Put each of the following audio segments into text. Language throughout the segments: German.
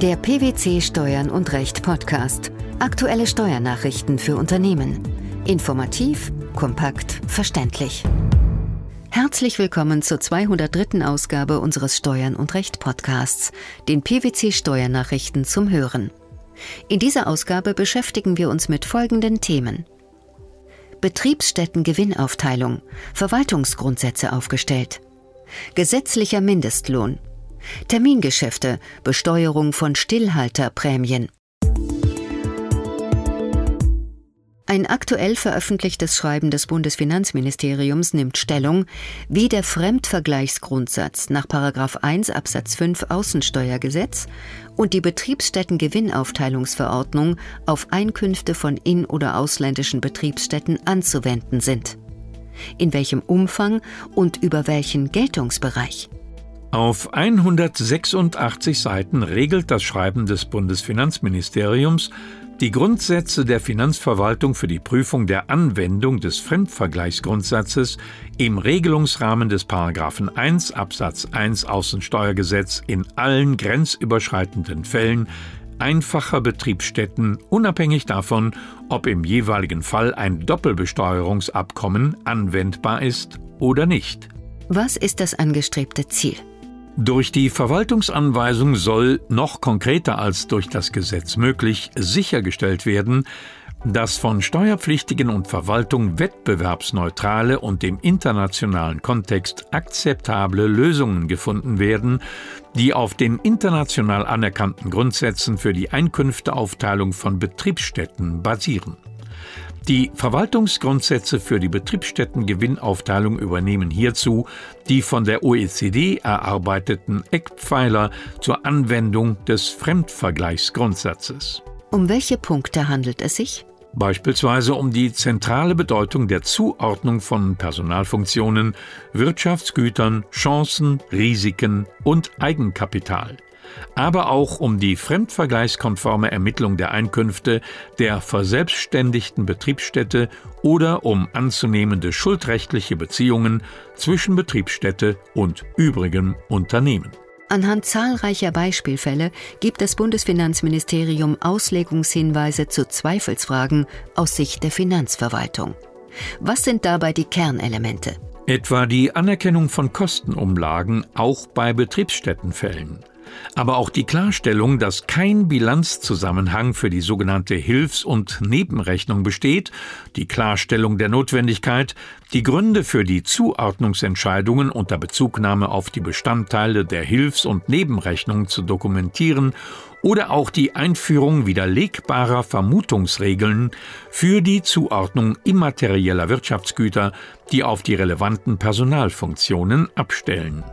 Der PwC Steuern und Recht Podcast. Aktuelle Steuernachrichten für Unternehmen. Informativ, kompakt, verständlich. Herzlich willkommen zur 203. Ausgabe unseres Steuern und Recht Podcasts, den PwC Steuernachrichten zum Hören. In dieser Ausgabe beschäftigen wir uns mit folgenden Themen. Betriebsstätten-Gewinnaufteilung, Verwaltungsgrundsätze aufgestellt. Gesetzlicher Mindestlohn, Termingeschäfte, Besteuerung von Stillhalterprämien. Ein aktuell veröffentlichtes Schreiben des Bundesfinanzministeriums nimmt Stellung, wie der Fremdvergleichsgrundsatz nach 1 Absatz 5 Außensteuergesetz und die Betriebsstättengewinnaufteilungsverordnung auf Einkünfte von in- oder ausländischen Betriebsstätten anzuwenden sind. In welchem Umfang und über welchen Geltungsbereich? Auf 186 Seiten regelt das Schreiben des Bundesfinanzministeriums die Grundsätze der Finanzverwaltung für die Prüfung der Anwendung des Fremdvergleichsgrundsatzes im Regelungsrahmen des Paragraphen 1 Absatz 1 Außensteuergesetz in allen grenzüberschreitenden Fällen einfacher Betriebsstätten, unabhängig davon, ob im jeweiligen Fall ein Doppelbesteuerungsabkommen anwendbar ist oder nicht. Was ist das angestrebte Ziel? Durch die Verwaltungsanweisung soll, noch konkreter als durch das Gesetz möglich, sichergestellt werden, dass von Steuerpflichtigen und Verwaltung wettbewerbsneutrale und im internationalen Kontext akzeptable Lösungen gefunden werden, die auf den international anerkannten Grundsätzen für die Einkünfteaufteilung von Betriebsstätten basieren. Die Verwaltungsgrundsätze für die Betriebsstättengewinnaufteilung übernehmen hierzu die von der OECD erarbeiteten Eckpfeiler zur Anwendung des Fremdvergleichsgrundsatzes. Um welche Punkte handelt es sich? Beispielsweise um die zentrale Bedeutung der Zuordnung von Personalfunktionen, Wirtschaftsgütern, Chancen, Risiken und Eigenkapital aber auch um die fremdvergleichskonforme Ermittlung der Einkünfte der verselbstständigten Betriebsstätte oder um anzunehmende schuldrechtliche Beziehungen zwischen Betriebsstätte und übrigem Unternehmen. Anhand zahlreicher Beispielfälle gibt das Bundesfinanzministerium Auslegungshinweise zu Zweifelsfragen aus Sicht der Finanzverwaltung. Was sind dabei die Kernelemente? Etwa die Anerkennung von Kostenumlagen auch bei Betriebsstättenfällen aber auch die Klarstellung, dass kein Bilanzzusammenhang für die sogenannte Hilfs- und Nebenrechnung besteht, die Klarstellung der Notwendigkeit, die Gründe für die Zuordnungsentscheidungen unter Bezugnahme auf die Bestandteile der Hilfs- und Nebenrechnung zu dokumentieren oder auch die Einführung widerlegbarer Vermutungsregeln für die Zuordnung immaterieller Wirtschaftsgüter, die auf die relevanten Personalfunktionen abstellen.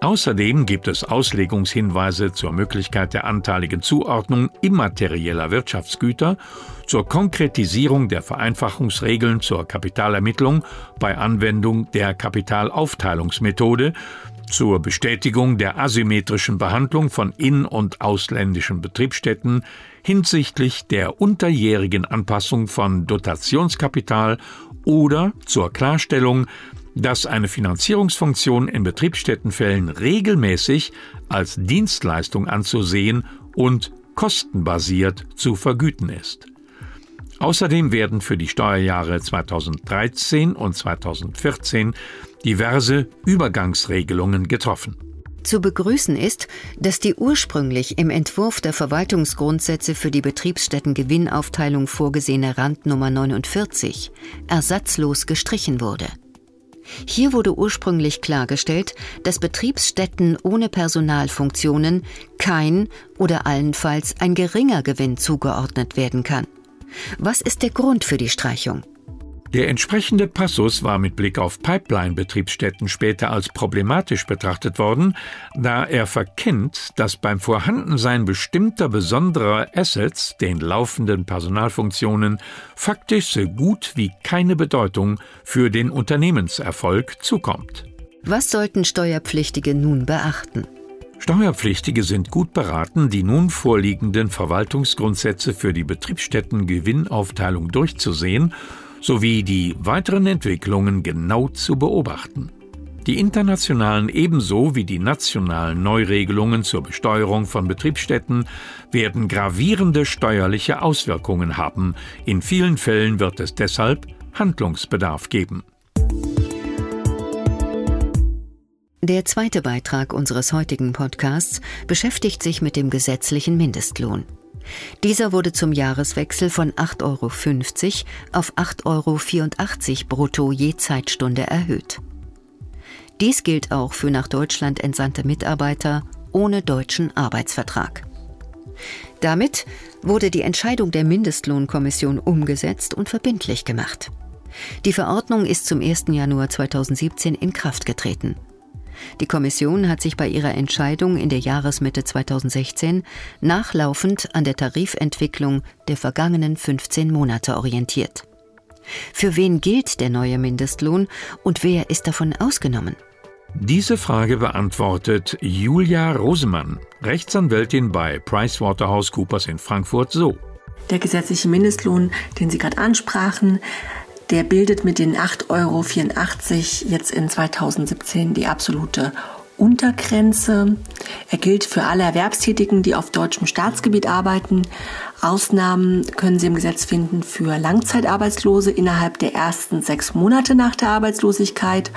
Außerdem gibt es Auslegungshinweise zur Möglichkeit der anteiligen Zuordnung immaterieller Wirtschaftsgüter, zur Konkretisierung der Vereinfachungsregeln zur Kapitalermittlung bei Anwendung der Kapitalaufteilungsmethode, zur Bestätigung der asymmetrischen Behandlung von in- und ausländischen Betriebsstätten hinsichtlich der unterjährigen Anpassung von Dotationskapital oder zur Klarstellung dass eine Finanzierungsfunktion in Betriebsstättenfällen regelmäßig als Dienstleistung anzusehen und kostenbasiert zu vergüten ist. Außerdem werden für die Steuerjahre 2013 und 2014 diverse Übergangsregelungen getroffen. Zu begrüßen ist, dass die ursprünglich im Entwurf der Verwaltungsgrundsätze für die Betriebsstättengewinnaufteilung vorgesehene Randnummer 49 ersatzlos gestrichen wurde. Hier wurde ursprünglich klargestellt, dass Betriebsstätten ohne Personalfunktionen kein oder allenfalls ein geringer Gewinn zugeordnet werden kann. Was ist der Grund für die Streichung? Der entsprechende Passus war mit Blick auf Pipeline-Betriebsstätten später als problematisch betrachtet worden, da er verkennt, dass beim Vorhandensein bestimmter besonderer Assets, den laufenden Personalfunktionen, faktisch so gut wie keine Bedeutung für den Unternehmenserfolg zukommt. Was sollten Steuerpflichtige nun beachten? Steuerpflichtige sind gut beraten, die nun vorliegenden Verwaltungsgrundsätze für die Betriebsstätten-Gewinnaufteilung durchzusehen sowie die weiteren Entwicklungen genau zu beobachten. Die internationalen ebenso wie die nationalen Neuregelungen zur Besteuerung von Betriebsstätten werden gravierende steuerliche Auswirkungen haben. In vielen Fällen wird es deshalb Handlungsbedarf geben. Der zweite Beitrag unseres heutigen Podcasts beschäftigt sich mit dem gesetzlichen Mindestlohn. Dieser wurde zum Jahreswechsel von 8,50 Euro auf 8,84 Euro brutto je Zeitstunde erhöht. Dies gilt auch für nach Deutschland entsandte Mitarbeiter ohne deutschen Arbeitsvertrag. Damit wurde die Entscheidung der Mindestlohnkommission umgesetzt und verbindlich gemacht. Die Verordnung ist zum 1. Januar 2017 in Kraft getreten. Die Kommission hat sich bei ihrer Entscheidung in der Jahresmitte 2016 nachlaufend an der Tarifentwicklung der vergangenen 15 Monate orientiert. Für wen gilt der neue Mindestlohn und wer ist davon ausgenommen? Diese Frage beantwortet Julia Rosemann, Rechtsanwältin bei PricewaterhouseCoopers in Frankfurt so. Der gesetzliche Mindestlohn, den Sie gerade ansprachen, der bildet mit den 8,84 Euro jetzt in 2017 die absolute Untergrenze. Er gilt für alle Erwerbstätigen, die auf deutschem Staatsgebiet arbeiten. Ausnahmen können Sie im Gesetz finden für Langzeitarbeitslose innerhalb der ersten sechs Monate nach der Arbeitslosigkeit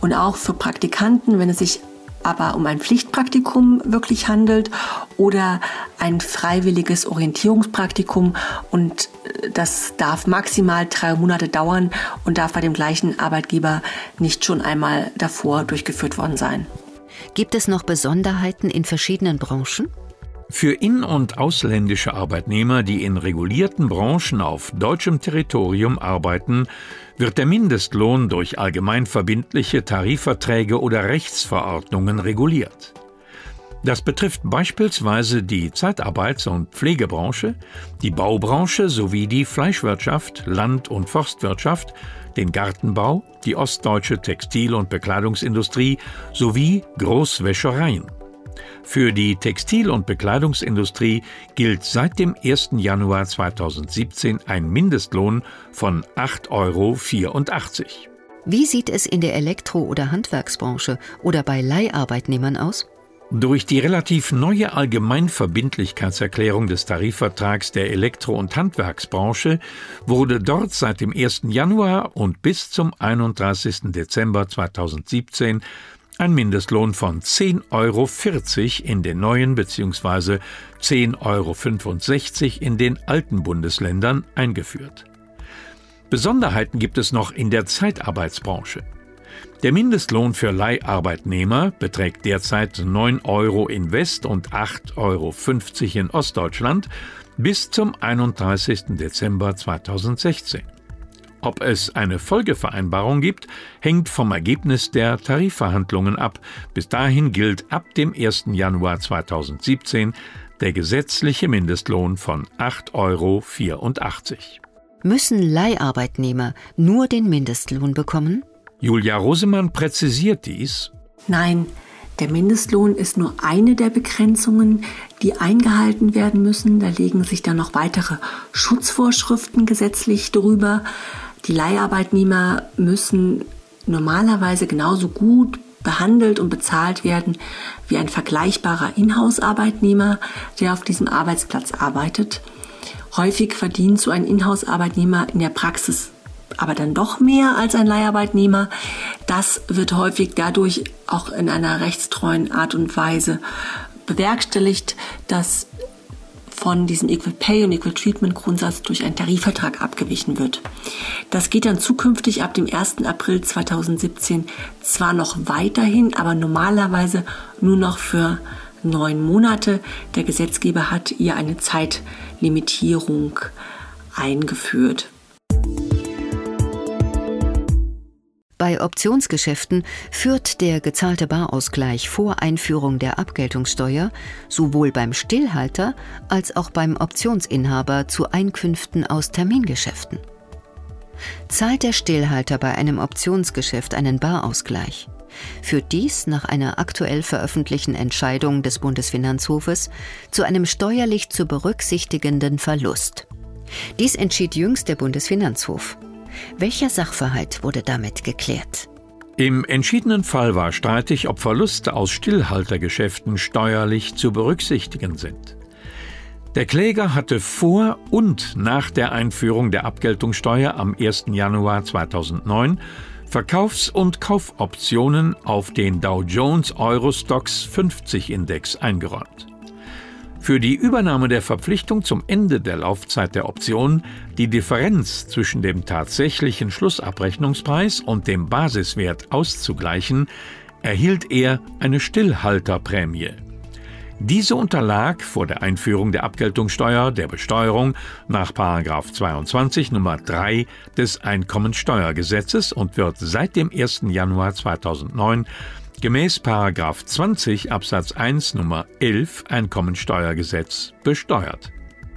und auch für Praktikanten, wenn es sich aber um ein Pflichtpraktikum wirklich handelt oder ein freiwilliges Orientierungspraktikum und äh, das darf maximal drei Monate dauern und darf bei dem gleichen Arbeitgeber nicht schon einmal davor durchgeführt worden sein. Gibt es noch Besonderheiten in verschiedenen Branchen? Für in- und ausländische Arbeitnehmer, die in regulierten Branchen auf deutschem Territorium arbeiten, wird der Mindestlohn durch allgemeinverbindliche Tarifverträge oder Rechtsverordnungen reguliert. Das betrifft beispielsweise die Zeitarbeits- und Pflegebranche, die Baubranche sowie die Fleischwirtschaft, Land- und Forstwirtschaft, den Gartenbau, die ostdeutsche Textil- und Bekleidungsindustrie sowie Großwäschereien. Für die Textil- und Bekleidungsindustrie gilt seit dem 1. Januar 2017 ein Mindestlohn von 8,84 Euro. Wie sieht es in der Elektro- oder Handwerksbranche oder bei Leiharbeitnehmern aus? Durch die relativ neue Allgemeinverbindlichkeitserklärung des Tarifvertrags der Elektro- und Handwerksbranche wurde dort seit dem 1. Januar und bis zum 31. Dezember 2017 ein Mindestlohn von 10,40 Euro in den neuen bzw. 10,65 Euro in den alten Bundesländern eingeführt. Besonderheiten gibt es noch in der Zeitarbeitsbranche. Der Mindestlohn für Leiharbeitnehmer beträgt derzeit 9 Euro in West- und 8,50 Euro in Ostdeutschland bis zum 31. Dezember 2016. Ob es eine Folgevereinbarung gibt, hängt vom Ergebnis der Tarifverhandlungen ab. Bis dahin gilt ab dem 1. Januar 2017 der gesetzliche Mindestlohn von 8,84 Euro. Müssen Leiharbeitnehmer nur den Mindestlohn bekommen? Julia Rosemann präzisiert dies. Nein, der Mindestlohn ist nur eine der Begrenzungen, die eingehalten werden müssen. Da legen sich dann noch weitere Schutzvorschriften gesetzlich drüber. Die Leiharbeitnehmer müssen normalerweise genauso gut behandelt und bezahlt werden wie ein vergleichbarer Inhouse-Arbeitnehmer, der auf diesem Arbeitsplatz arbeitet. Häufig verdient so ein Inhouse-Arbeitnehmer in der Praxis aber dann doch mehr als ein Leiharbeitnehmer. Das wird häufig dadurch auch in einer rechtstreuen Art und Weise bewerkstelligt, dass von diesem Equal Pay und Equal Treatment Grundsatz durch einen Tarifvertrag abgewichen wird. Das geht dann zukünftig ab dem 1. April 2017 zwar noch weiterhin, aber normalerweise nur noch für neun Monate. Der Gesetzgeber hat ihr eine Zeitlimitierung eingeführt. Bei Optionsgeschäften führt der gezahlte Barausgleich vor Einführung der Abgeltungssteuer sowohl beim Stillhalter als auch beim Optionsinhaber zu Einkünften aus Termingeschäften. Zahlt der Stillhalter bei einem Optionsgeschäft einen Barausgleich, führt dies nach einer aktuell veröffentlichten Entscheidung des Bundesfinanzhofes zu einem steuerlich zu berücksichtigenden Verlust. Dies entschied jüngst der Bundesfinanzhof. Welcher Sachverhalt wurde damit geklärt? Im entschiedenen Fall war streitig, ob Verluste aus Stillhaltergeschäften steuerlich zu berücksichtigen sind. Der Kläger hatte vor und nach der Einführung der Abgeltungssteuer am 1. Januar 2009 Verkaufs- und Kaufoptionen auf den Dow Jones Eurostox 50 Index eingeräumt. Für die Übernahme der Verpflichtung zum Ende der Laufzeit der Option die Differenz zwischen dem tatsächlichen Schlussabrechnungspreis und dem Basiswert auszugleichen, erhielt er eine Stillhalterprämie. Diese unterlag vor der Einführung der Abgeltungssteuer der Besteuerung nach 22 Nummer 3 des Einkommensteuergesetzes und wird seit dem 1. Januar 2009 gemäß 20 Absatz 1 Nummer 11 Einkommensteuergesetz besteuert.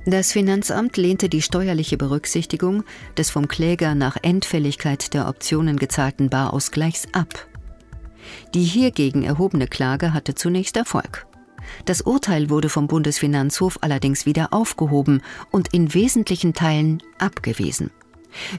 Das Finanzamt lehnte die steuerliche Berücksichtigung des vom Kläger nach Endfälligkeit der Optionen gezahlten Barausgleichs ab. Die hiergegen erhobene Klage hatte zunächst Erfolg. Das Urteil wurde vom Bundesfinanzhof allerdings wieder aufgehoben und in wesentlichen Teilen abgewiesen.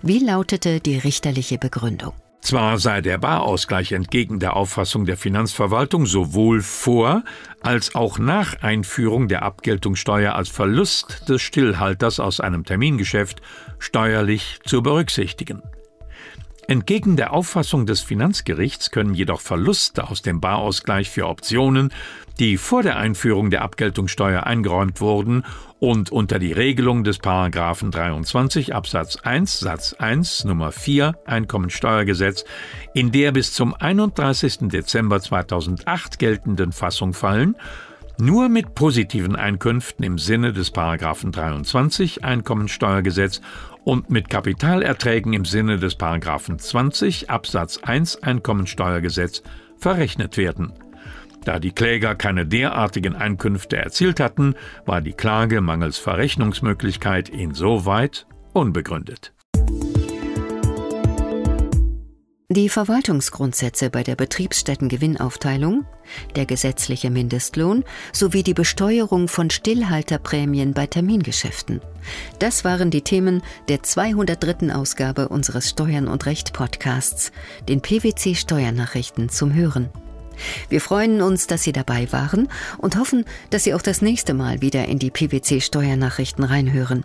Wie lautete die richterliche Begründung? Zwar sei der Barausgleich entgegen der Auffassung der Finanzverwaltung sowohl vor als auch nach Einführung der Abgeltungssteuer als Verlust des Stillhalters aus einem Termingeschäft steuerlich zu berücksichtigen. Entgegen der Auffassung des Finanzgerichts können jedoch Verluste aus dem Barausgleich für Optionen, die vor der Einführung der Abgeltungssteuer eingeräumt wurden und unter die Regelung des Paragraphen 23 Absatz 1 Satz 1 Nummer 4 Einkommensteuergesetz in der bis zum 31. Dezember 2008 geltenden Fassung fallen, nur mit positiven Einkünften im Sinne des Paragraphen 23 Einkommensteuergesetz und mit Kapitalerträgen im Sinne des Paragraphen 20 Absatz 1 Einkommensteuergesetz verrechnet werden. Da die Kläger keine derartigen Einkünfte erzielt hatten, war die Klage mangels Verrechnungsmöglichkeit insoweit unbegründet. Die Verwaltungsgrundsätze bei der Betriebsstättengewinnaufteilung, der gesetzliche Mindestlohn sowie die Besteuerung von Stillhalterprämien bei Termingeschäften. Das waren die Themen der 203. Ausgabe unseres Steuern und Recht Podcasts, den PwC Steuernachrichten zum Hören. Wir freuen uns, dass Sie dabei waren und hoffen, dass Sie auch das nächste Mal wieder in die PwC Steuernachrichten reinhören.